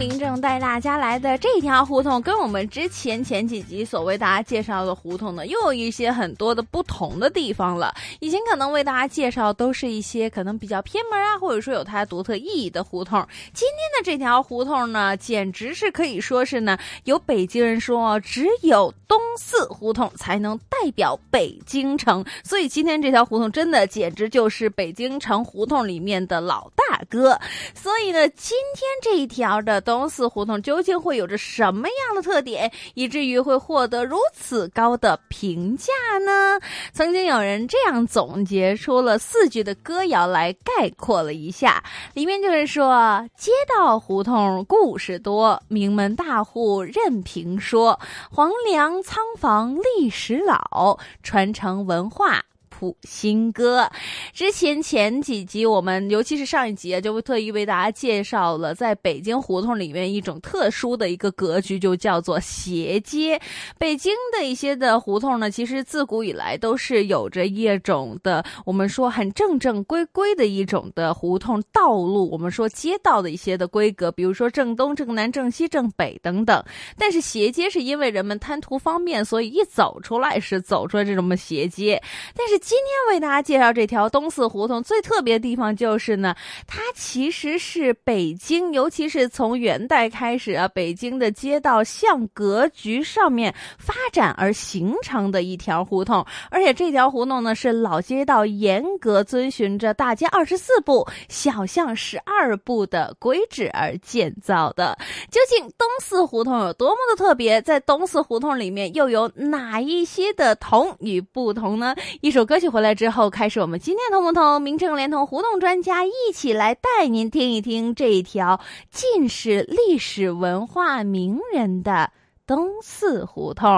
林正带大家来的这条胡同，跟我们之前前几集所为大家介绍的胡同呢，又有一些很多的不同的地方了。以前可能为大家介绍都是一些可能比较偏门啊，或者说有它独特意义的胡同。今天的这条胡同呢，简直是可以说是呢，有北京人说只有东四胡同才能代表北京城，所以今天这条胡同真的简直就是北京城胡同里面的老大哥。所以呢，今天这一条的东四胡同究竟会有着什么样的特点，以至于会获得如此高的评价呢？曾经有人这样总结出了四句的歌谣来概括了一下，里面就是说：街道胡同故事多，名门大户任评说，黄梁仓房历史老，传承文化。谱新歌，之前前几集我们，尤其是上一集啊，就特意为大家介绍了在北京胡同里面一种特殊的一个格局，就叫做斜街。北京的一些的胡同呢，其实自古以来都是有着一种的，我们说很正正规规的一种的胡同道路，我们说街道的一些的规格，比如说正东、正南、正西、正北等等。但是斜街是因为人们贪图方便，所以一走出来是走出来这种斜街，但是。今天为大家介绍这条东四胡同最特别的地方就是呢，它其实是北京，尤其是从元代开始啊，北京的街道向格局上面发展而形成的一条胡同。而且这条胡同呢，是老街道严格遵循着大街二十四步、小巷十二步的规制而建造的。究竟东四胡同有多么的特别？在东四胡同里面又有哪一些的同与不同呢？一首歌。去回来之后，开始我们今天通不通？名正连同胡同专家一起来带您听一听这一条尽是历史文化名人的东四胡同。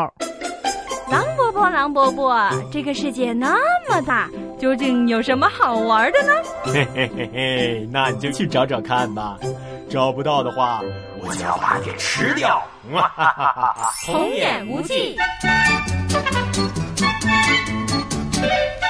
狼伯伯，狼伯伯，这个世界那么大，究竟有什么好玩的呢？嘿嘿嘿嘿，那你就去找找看吧。找不到的话，我就要把你吃掉。哈哈哈哈童言无忌。Thank you.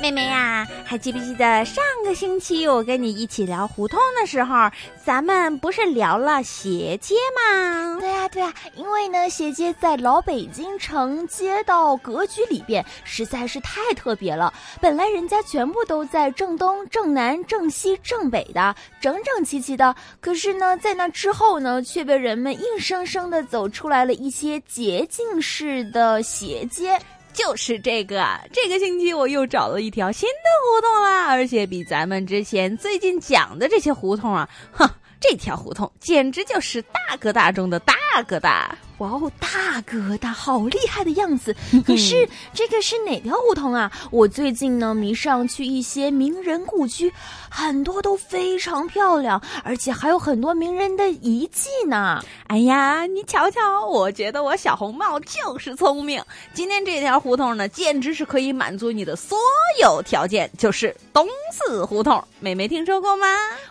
妹妹呀，还记不记得上个星期我跟你一起聊胡同的时候，咱们不是聊了斜街吗？对呀对呀，因为呢，斜街在老北京城街道格局里边实在是太特别了。本来人家全部都在正东、正南、正西、正北的，整整齐齐的，可是呢，在那之后呢，却被人们硬生生的走出来了一些捷径式的斜街。就是这个，这个星期我又找了一条新的胡同啦，而且比咱们之前最近讲的这些胡同啊，哼，这条胡同简直就是大哥大中的大哥大。哇哦，大哥大，好厉害的样子！可是这个是哪条胡同啊？我最近呢迷上去一些名人故居，很多都非常漂亮，而且还有很多名人的遗迹呢。哎呀，你瞧瞧，我觉得我小红帽就是聪明。今天这条胡同呢，简直是可以满足你的所有条件，就是东四胡同。妹妹听说过吗？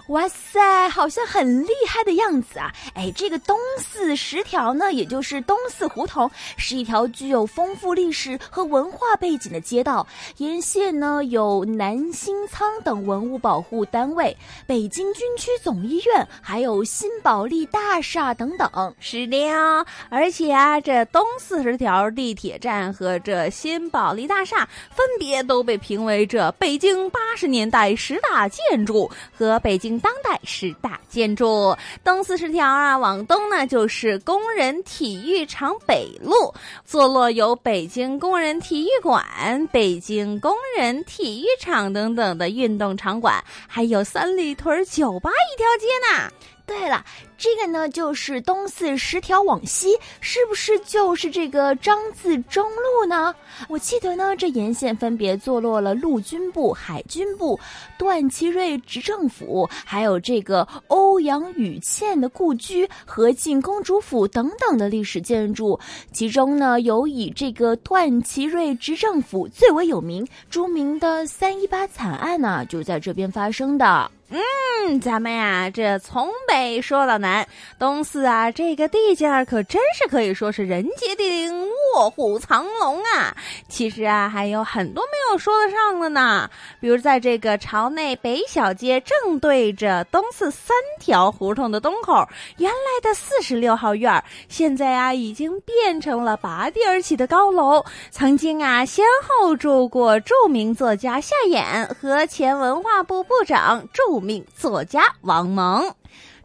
哇塞，好像很厉害的样子啊！哎，这个东四十条呢，也就。是东四胡同是一条具有丰富历史和文化背景的街道，沿线呢有南新仓等文物保护单位、北京军区总医院，还有新保利大厦等等。是的呀，而且啊，这东四十条地铁站和这新保利大厦分别都被评为这北京八十年代十大建筑和北京当代十大建筑。东四十条啊，往东呢就是工人体。体育场北路坐落有北京工人体育馆、北京工人体育场等等的运动场馆，还有三里屯酒吧一条街呢。对了，这个呢就是东四十条往西，是不是就是这个张自忠路呢？我记得呢，这沿线分别坐落了陆军部、海军部、段祺瑞执政府，还有这个欧阳予倩的故居和晋公主府等等的历史建筑。其中呢，有以这个段祺瑞执政府最为有名，著名的三一八惨案呢，就在这边发生的。嗯，咱们呀，这从北说到南，东四啊，这个地界可真是可以说是人杰地灵、卧虎藏龙啊。其实啊，还有很多没有说得上的呢。比如在这个朝内北小街正对着东四三条胡同的东口，原来的四十六号院，现在啊已经变成了拔地而起的高楼。曾经啊，先后住过著名作家夏衍和前文化部部长祝著。名作家王蒙。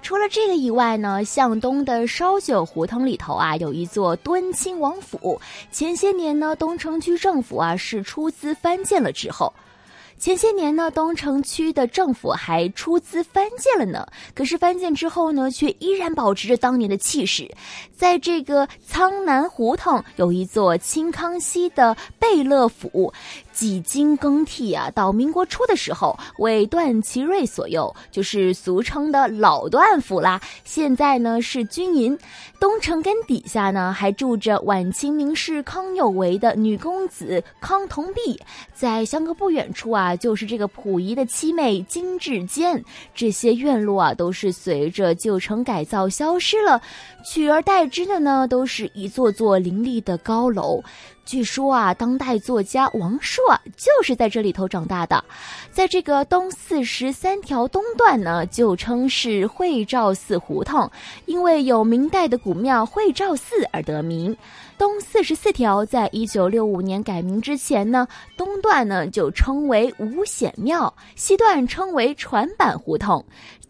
除了这个以外呢，向东的烧酒胡同里头啊，有一座敦亲王府。前些年呢，东城区政府啊是出资翻建了之后。前些年呢，东城区的政府还出资翻建了呢。可是翻建之后呢，却依然保持着当年的气势。在这个苍南胡同有一座清康熙的贝勒府。几经更替啊，到民国初的时候，为段祺瑞所用，就是俗称的老段府啦。现在呢是军营，东城根底下呢还住着晚清名士康有为的女公子康同弼，在相隔不远处啊，就是这个溥仪的妻妹金志坚。这些院落啊，都是随着旧城改造消失了，取而代之的呢，都是一座座林立的高楼。据说啊，当代作家王朔就是在这里头长大的，在这个东四十三条东段呢，就称是惠照寺胡同，因为有明代的古庙惠照寺而得名。东四十四条在一九六五年改名之前呢，东段呢就称为五显庙，西段称为船板胡同。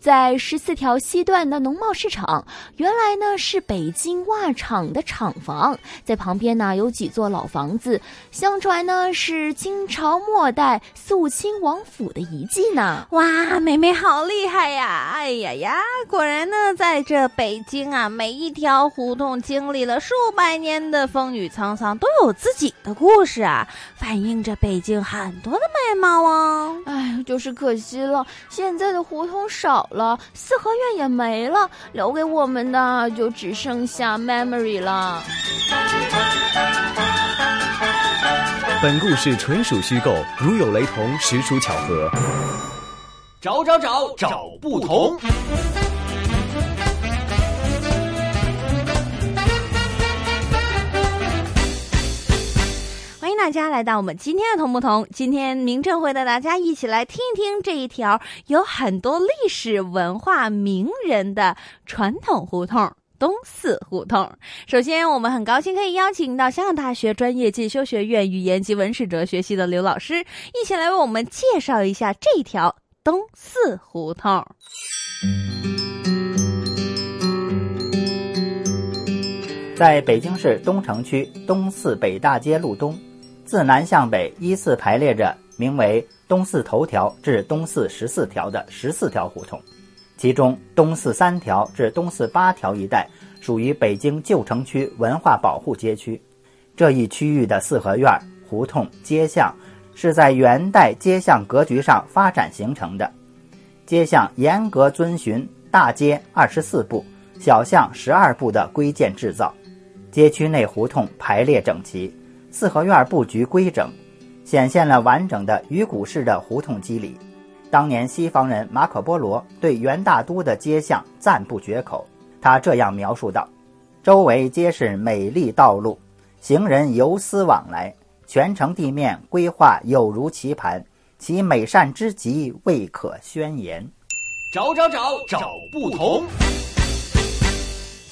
在十四条西段的农贸市场，原来呢是北京袜厂的厂房，在旁边呢有几座老房子，相传呢是清朝末代肃亲王府的遗迹呢。哇，美美好厉害呀！哎呀呀，果然呢，在这北京啊，每一条胡同经历了数百年的风雨沧桑，都有自己的故事啊，反映着北京很多的美貌啊。哎，就是可惜了，现在的胡同少。了，四合院也没了，留给我们的就只剩下 memory 了。本故事纯属虚构，如有雷同，实属巧合。找找找找不同。大家来到我们今天的同不同，今天明正会带大家一起来听一听这一条有很多历史文化名人的传统胡同——东四胡同。首先，我们很高兴可以邀请到香港大学专业进修学院语言及文史哲学系的刘老师，一起来为我们介绍一下这条东四胡同。在北京市东城区东四北大街路东。自南向北依次排列着名为东四头条至东四十四条的十四条胡同，其中东四三条至东四八条一带属于北京旧城区文化保护街区。这一区域的四合院、胡同、街巷是在元代街巷格局上发展形成的。街巷严格遵循大街二十四步、小巷十二步的规建制造，街区内胡同排列整齐。四合院布局规整，显现了完整的鱼骨式的胡同肌理。当年西方人马可波罗对元大都的街巷赞不绝口，他这样描述道：“周围皆是美丽道路，行人游丝往来，全城地面规划有如棋盘，其美善之极，未可宣言。”找找找找不同。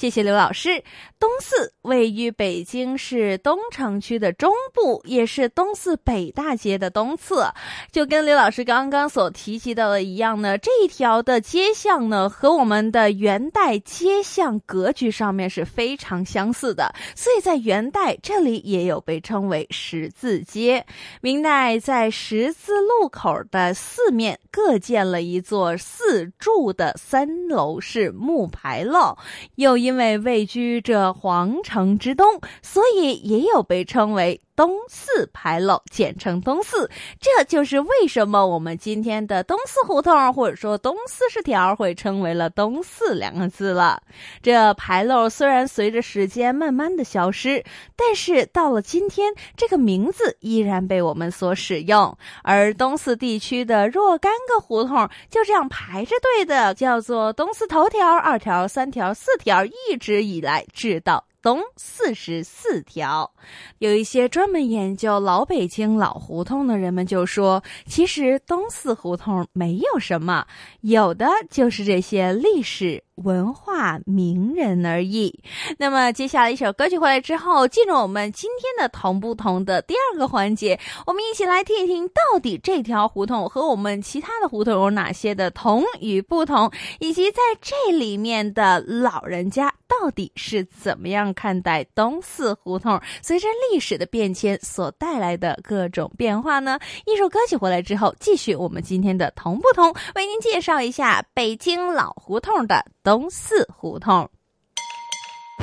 谢谢刘老师。东四位于北京市东城区的中部，也是东四北大街的东侧。就跟刘老师刚刚所提及到的一样呢，这一条的街巷呢，和我们的元代街巷格局上面是非常相似的。所以在元代这里也有被称为十字街。明代在十字路口的四面各建了一座四柱的三楼式木牌楼，又因因为位居这皇城之东，所以也有被称为。东四牌楼，简称东四，这就是为什么我们今天的东四胡同或者说东四十条会称为了东四两个字了。这牌楼虽然随着时间慢慢的消失，但是到了今天，这个名字依然被我们所使用。而东四地区的若干个胡同就这样排着队的，叫做东四头条、二条、三条、四条，一直以来直到。东四十四条，有一些专门研究老北京老胡同的人们就说，其实东四胡同没有什么，有的就是这些历史。文化名人而已。那么，接下来一首歌曲回来之后，进入我们今天的同不同的第二个环节，我们一起来听一听，到底这条胡同和我们其他的胡同有哪些的同与不同，以及在这里面的老人家到底是怎么样看待东四胡同随着历史的变迁所带来的各种变化呢？一首歌曲回来之后，继续我们今天的同不同，为您介绍一下北京老胡同的。东四胡同，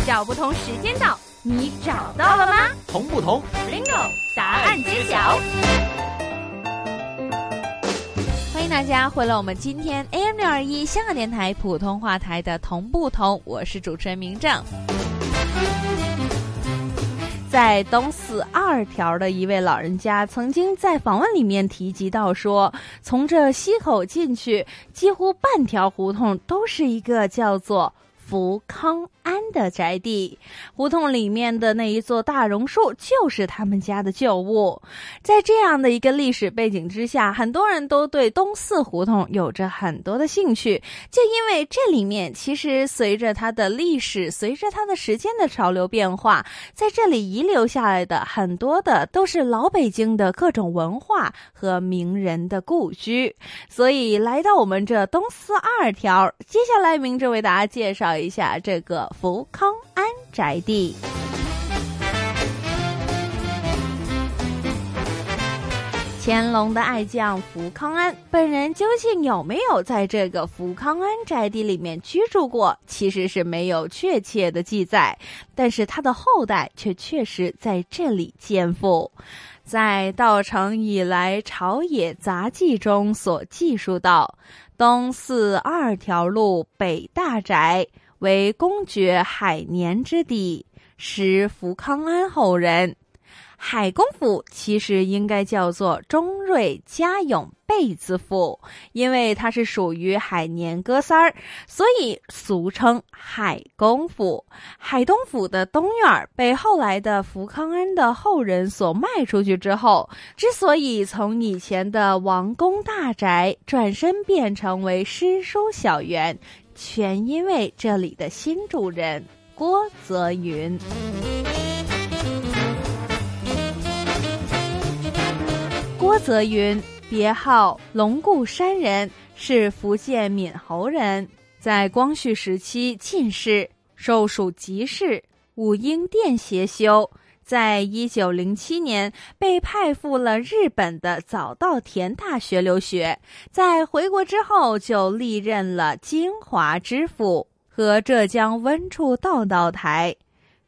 找不同时间到，你找到了吗？同不同？Bingo！答案揭晓。欢迎大家回来，我们今天 AM 六二一香港电台普通话台的同不同，我是主持人明正。在东四二条的一位老人家曾经在访问里面提及到说，从这西口进去，几乎半条胡同都是一个叫做。福康安的宅地胡同里面的那一座大榕树，就是他们家的旧物。在这样的一个历史背景之下，很多人都对东四胡同有着很多的兴趣，就因为这里面其实随着它的历史，随着它的时间的潮流变化，在这里遗留下来的很多的都是老北京的各种文化和名人的故居。所以来到我们这东四二条，接下来明着为大家介绍。一下这个福康安宅地，乾隆的爱将福康安本人究竟有没有在这个福康安宅地里面居住过？其实是没有确切的记载，但是他的后代却确实在这里建父。在道成以来朝野杂记中所记述到，东四二条路北大宅。为公爵海年之地，是福康安后人。海公府其实应该叫做中瑞嘉永贝字府，因为它是属于海年哥三儿，所以俗称海公府。海东府的东院被后来的福康安的后人所卖出去之后，之所以从以前的王公大宅转身变成为诗书小园。全因为这里的新主人郭泽云。郭泽云，别号龙固山人，是福建闽侯人，在光绪时期进士，授属吉士，武英殿协修。在一九零七年，被派赴了日本的早稻田大学留学。在回国之后，就历任了金华知府和浙江温处道道台。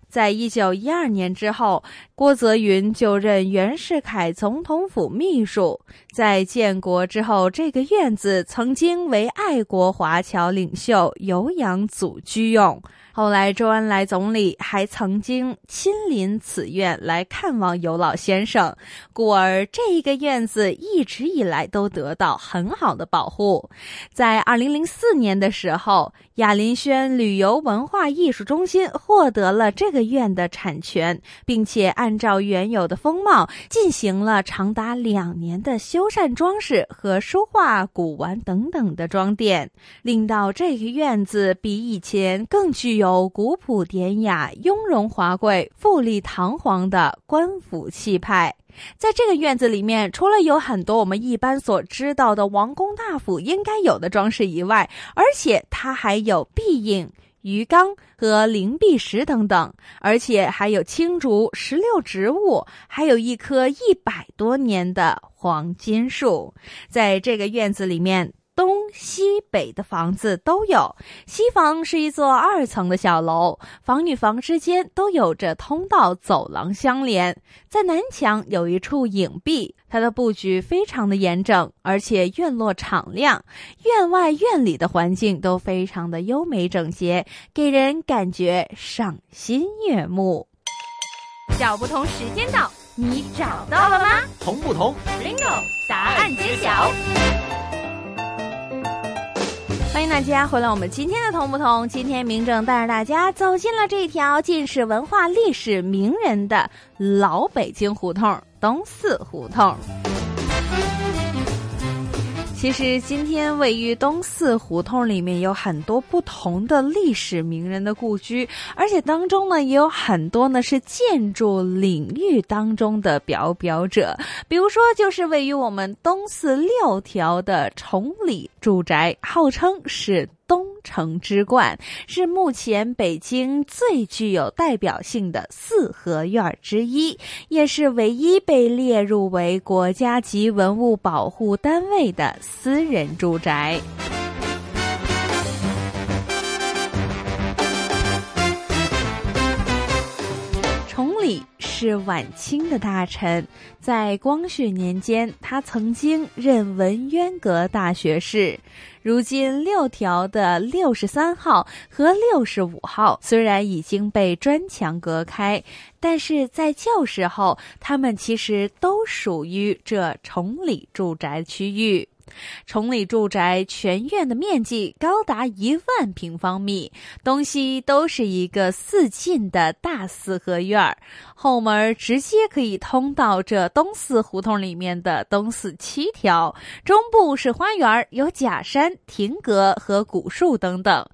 在一九一二年之后，郭泽云就任袁世凯总统府秘书。在建国之后，这个院子曾经为爱国华侨领袖有养祖居用。后来，周恩来总理还曾经亲临此院来看望尤老先生，故而这一个院子一直以来都得到很好的保护。在二零零四年的时候，雅林轩旅游文化艺术中心获得了这个院的产权，并且按照原有的风貌进行了长达两年的修缮装饰和书画、古玩等等的装点，令到这个院子比以前更具有。有古朴典雅、雍容华贵、富丽堂皇的官府气派。在这个院子里面，除了有很多我们一般所知道的王公大府应该有的装饰以外，而且它还有壁影。鱼缸和灵璧石等等，而且还有青竹、石榴植物，还有一棵一百多年的黄金树，在这个院子里面。东西北的房子都有，西房是一座二层的小楼，房与房之间都有着通道、走廊相连。在南墙有一处影壁，它的布局非常的严整，而且院落敞亮，院外院里的环境都非常的优美整洁，给人感觉赏心悦目。小不同时间到，你找到了吗？同不同？Bingo，答案揭晓。欢迎大家回来，我们今天的同不同？今天明正带着大家走进了这条尽是文化历史名人的老北京胡同——东四胡同。其实，今天位于东四胡同里面有很多不同的历史名人的故居，而且当中呢也有很多呢是建筑领域当中的表表者。比如说，就是位于我们东四六条的崇礼住宅，号称是。东城之冠是目前北京最具有代表性的四合院之一，也是唯一被列入为国家级文物保护单位的私人住宅。是晚清的大臣，在光绪年间，他曾经任文渊阁大学士。如今六条的六十三号和六十五号虽然已经被砖墙隔开，但是在旧时候，他们其实都属于这崇礼住宅区域。崇礼住宅全院的面积高达一万平方米，东西都是一个四进的大四合院后门直接可以通到这东四胡同里面的东四七条。中部是花园，有假山、亭阁和古树等等。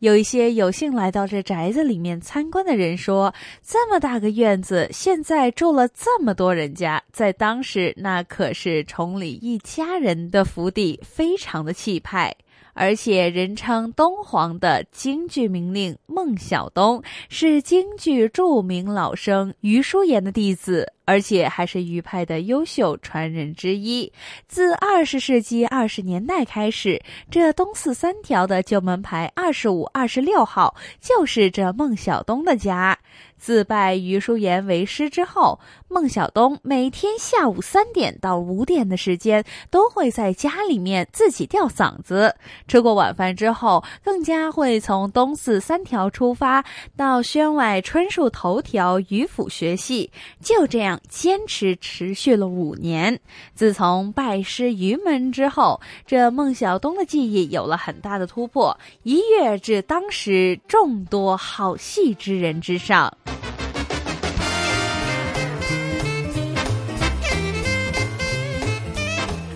有一些有幸来到这宅子里面参观的人说：“这么大个院子，现在住了这么多人家，在当时那可是崇礼一家人的府邸，非常的气派。”而且人称东皇的京剧名令孟小冬，是京剧著名老生余叔岩的弟子。而且还是余派的优秀传人之一。自二十世纪二十年代开始，这东四三条的旧门牌二十五、二十六号就是这孟小冬的家。自拜余叔岩为师之后，孟小冬每天下午三点到五点的时间都会在家里面自己吊嗓子。吃过晚饭之后，更加会从东四三条出发，到宣外春树头条余府学戏。就这样。坚持持续了五年。自从拜师于门之后，这孟小冬的技艺有了很大的突破，一跃至当时众多好戏之人之上。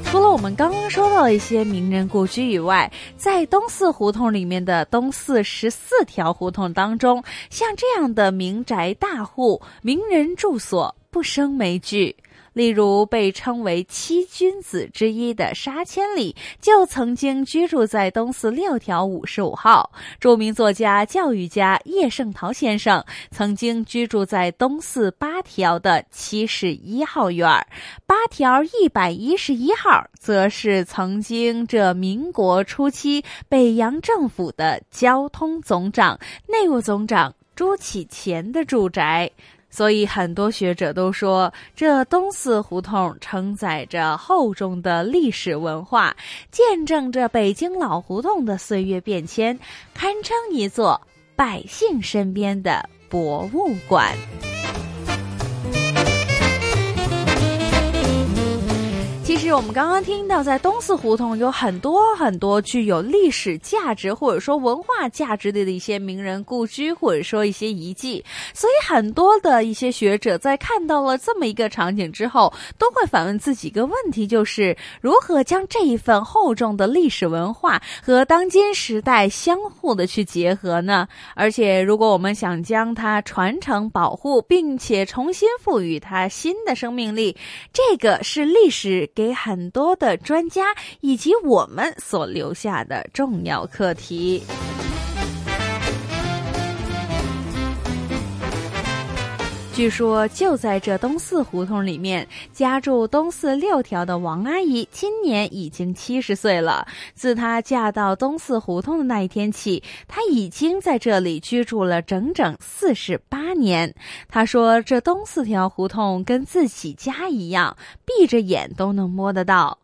除了我们刚刚说到的一些名人故居以外，在东四胡同里面的东四十四条胡同当中，像这样的民宅大户、名人住所。不生枚举，例如被称为七君子之一的沙千里，就曾经居住在东四六条五十五号；著名作家、教育家叶圣陶先生曾经居住在东四八条的七十一号院；八条一百一十一号，则是曾经这民国初期北洋政府的交通总长、内务总长朱启潜的住宅。所以，很多学者都说，这东四胡同承载着厚重的历史文化，见证着北京老胡同的岁月变迁，堪称一座百姓身边的博物馆。我们刚刚听到，在东四胡同有很多很多具有历史价值或者说文化价值的一些名人故居，或者说一些遗迹。所以很多的一些学者在看到了这么一个场景之后，都会反问自己一个问题：就是如何将这一份厚重的历史文化和当今时代相互的去结合呢？而且，如果我们想将它传承、保护，并且重新赋予它新的生命力，这个是历史给很多的专家以及我们所留下的重要课题。据说就在这东四胡同里面，家住东四六条的王阿姨今年已经七十岁了。自她嫁到东四胡同的那一天起，她已经在这里居住了整整四十八年。她说：“这东四条胡同跟自己家一样，闭着眼都能摸得到。”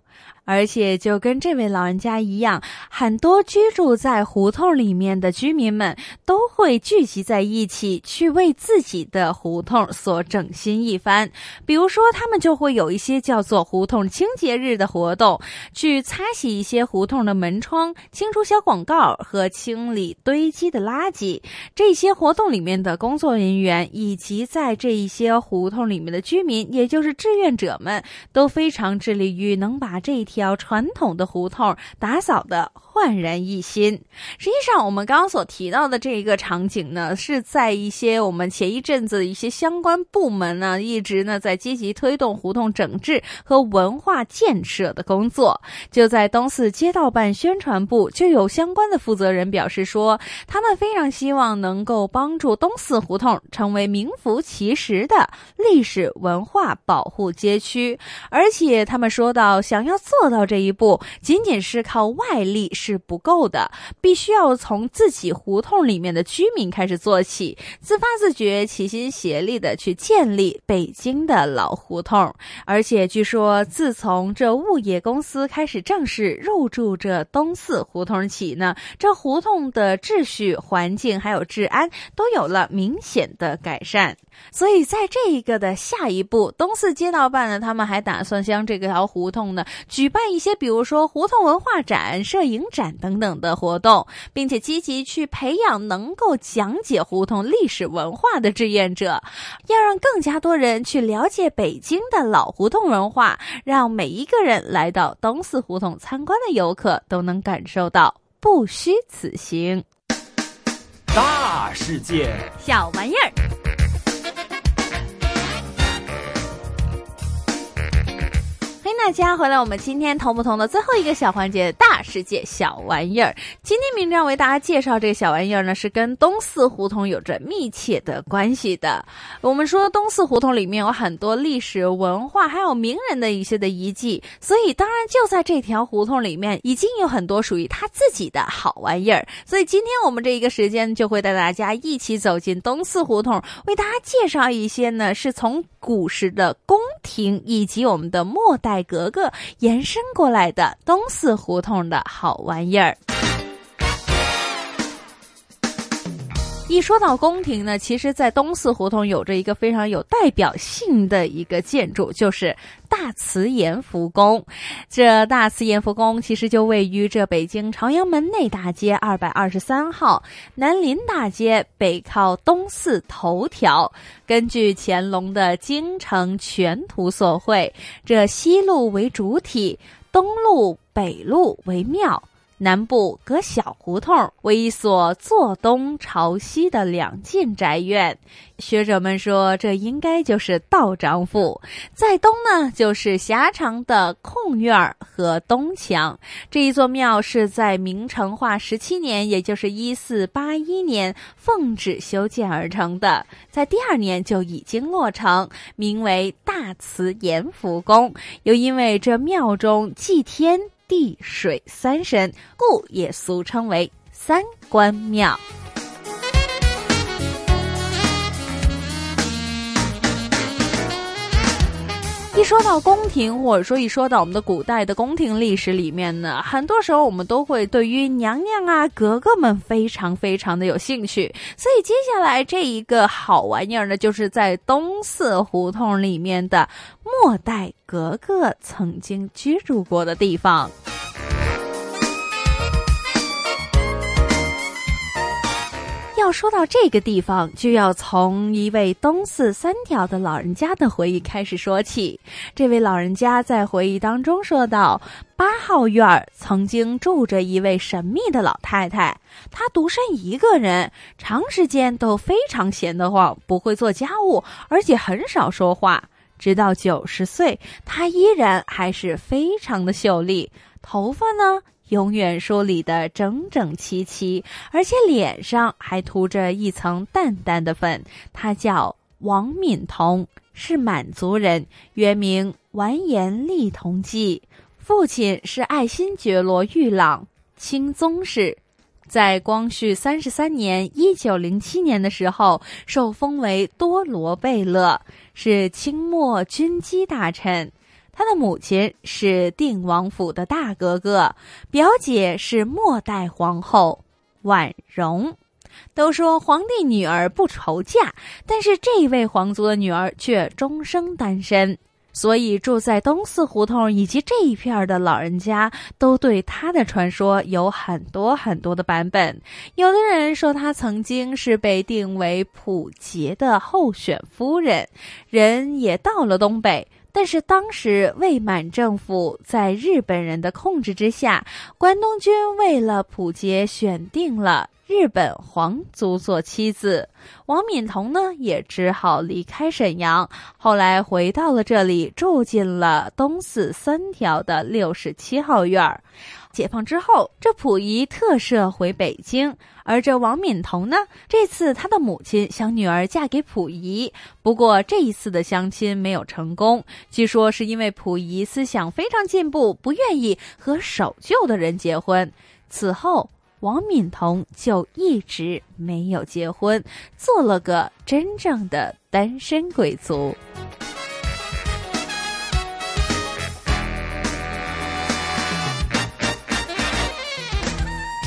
而且就跟这位老人家一样，很多居住在胡同里面的居民们都会聚集在一起，去为自己的胡同所整新一番。比如说，他们就会有一些叫做胡同清洁日的活动，去擦洗一些胡同的门窗，清除小广告和清理堆积的垃圾。这些活动里面的工作人员以及在这一些胡同里面的居民，也就是志愿者们，都非常致力于能把这。条传统的胡同打扫的焕然一新。实际上，我们刚刚所提到的这一个场景呢，是在一些我们前一阵子一些相关部门呢，一直呢在积极推动胡同整治和文化建设的工作。就在东四街道办宣传部，就有相关的负责人表示说，他们非常希望能够帮助东四胡同成为名副其实的历史文化保护街区，而且他们说到，想要做。到这一步，仅仅是靠外力是不够的，必须要从自己胡同里面的居民开始做起，自发自觉、齐心协力的去建立北京的老胡同。而且据说，自从这物业公司开始正式入驻这东四胡同起呢，这胡同的秩序、环境还有治安都有了明显的改善。所以，在这一个的下一步，东四街道办呢，他们还打算将这条胡同呢举办一些，比如说胡同文化展、摄影展等等的活动，并且积极去培养能够讲解胡同历史文化的志愿者，要让更加多人去了解北京的老胡同文化，让每一个人来到东四胡同参观的游客都能感受到不虚此行。大世界，小玩意儿。欢迎大家回来，我们今天同不同的最后一个小环节——大世界小玩意儿。今天明亮为大家介绍这个小玩意儿呢，是跟东四胡同有着密切的关系的。我们说东四胡同里面有很多历史文化，还有名人的一些的遗迹，所以当然就在这条胡同里面，已经有很多属于他自己的好玩意儿。所以今天我们这一个时间就会带大家一起走进东四胡同，为大家介绍一些呢，是从古时的宫廷以及我们的末代。格格延伸过来的东四胡同的好玩意儿。一说到宫廷呢，其实，在东四胡同有着一个非常有代表性的一个建筑，就是大慈延福宫。这大慈延福宫其实就位于这北京朝阳门内大街二百二十三号，南临大街，北靠东四头条。根据乾隆的京城全图所绘，这西路为主体，东路、北路为庙。南部隔小胡同为一所坐东朝西的两进宅院，学者们说这应该就是道长府。在东呢，就是狭长的空院和东墙。这一座庙是在明成化十七年，也就是一四八一年奉旨修建而成的，在第二年就已经落成，名为大慈延福宫。又因为这庙中祭天。地水三神，故也俗称为三官庙。一说到宫廷，或者说一说到我们的古代的宫廷历史里面呢，很多时候我们都会对于娘娘啊、格格们非常非常的有兴趣。所以接下来这一个好玩意儿呢，就是在东四胡同里面的末代格格曾经居住过的地方。要说到这个地方，就要从一位东四三条的老人家的回忆开始说起。这位老人家在回忆当中说道：“八号院曾经住着一位神秘的老太太，她独身一个人，长时间都非常闲得慌，不会做家务，而且很少说话。直到九十岁，她依然还是非常的秀丽，头发呢？”永远梳理得整整齐齐，而且脸上还涂着一层淡淡的粉。他叫王敏彤，是满族人，原名完颜立同济，父亲是爱新觉罗玉朗，清宗室。在光绪三十三年（一九零七年）的时候，受封为多罗贝勒，是清末军机大臣。他的母亲是定王府的大格格，表姐是末代皇后婉容。都说皇帝女儿不愁嫁，但是这位皇族的女儿却终生单身。所以住在东四胡同以及这一片的老人家，都对她的传说有很多很多的版本。有的人说她曾经是被定为溥杰的候选夫人，人也到了东北。但是当时未满政府在日本人的控制之下，关东军为了溥杰选定了日本皇族做妻子，王敏彤呢也只好离开沈阳，后来回到了这里，住进了东四三条的六十七号院儿。解放之后，这溥仪特赦回北京，而这王敏彤呢，这次他的母亲想女儿嫁给溥仪，不过这一次的相亲没有成功，据说是因为溥仪思想非常进步，不愿意和守旧的人结婚。此后，王敏彤就一直没有结婚，做了个真正的单身贵族。